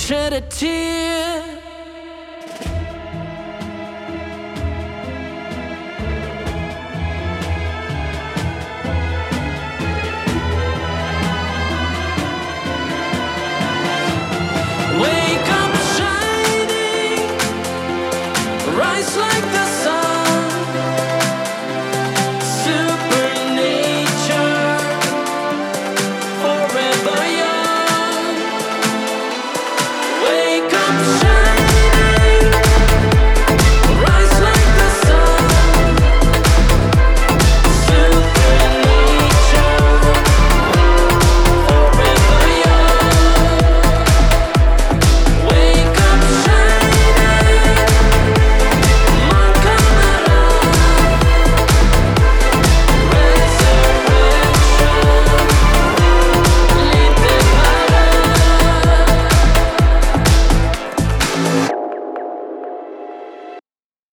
shed a tear.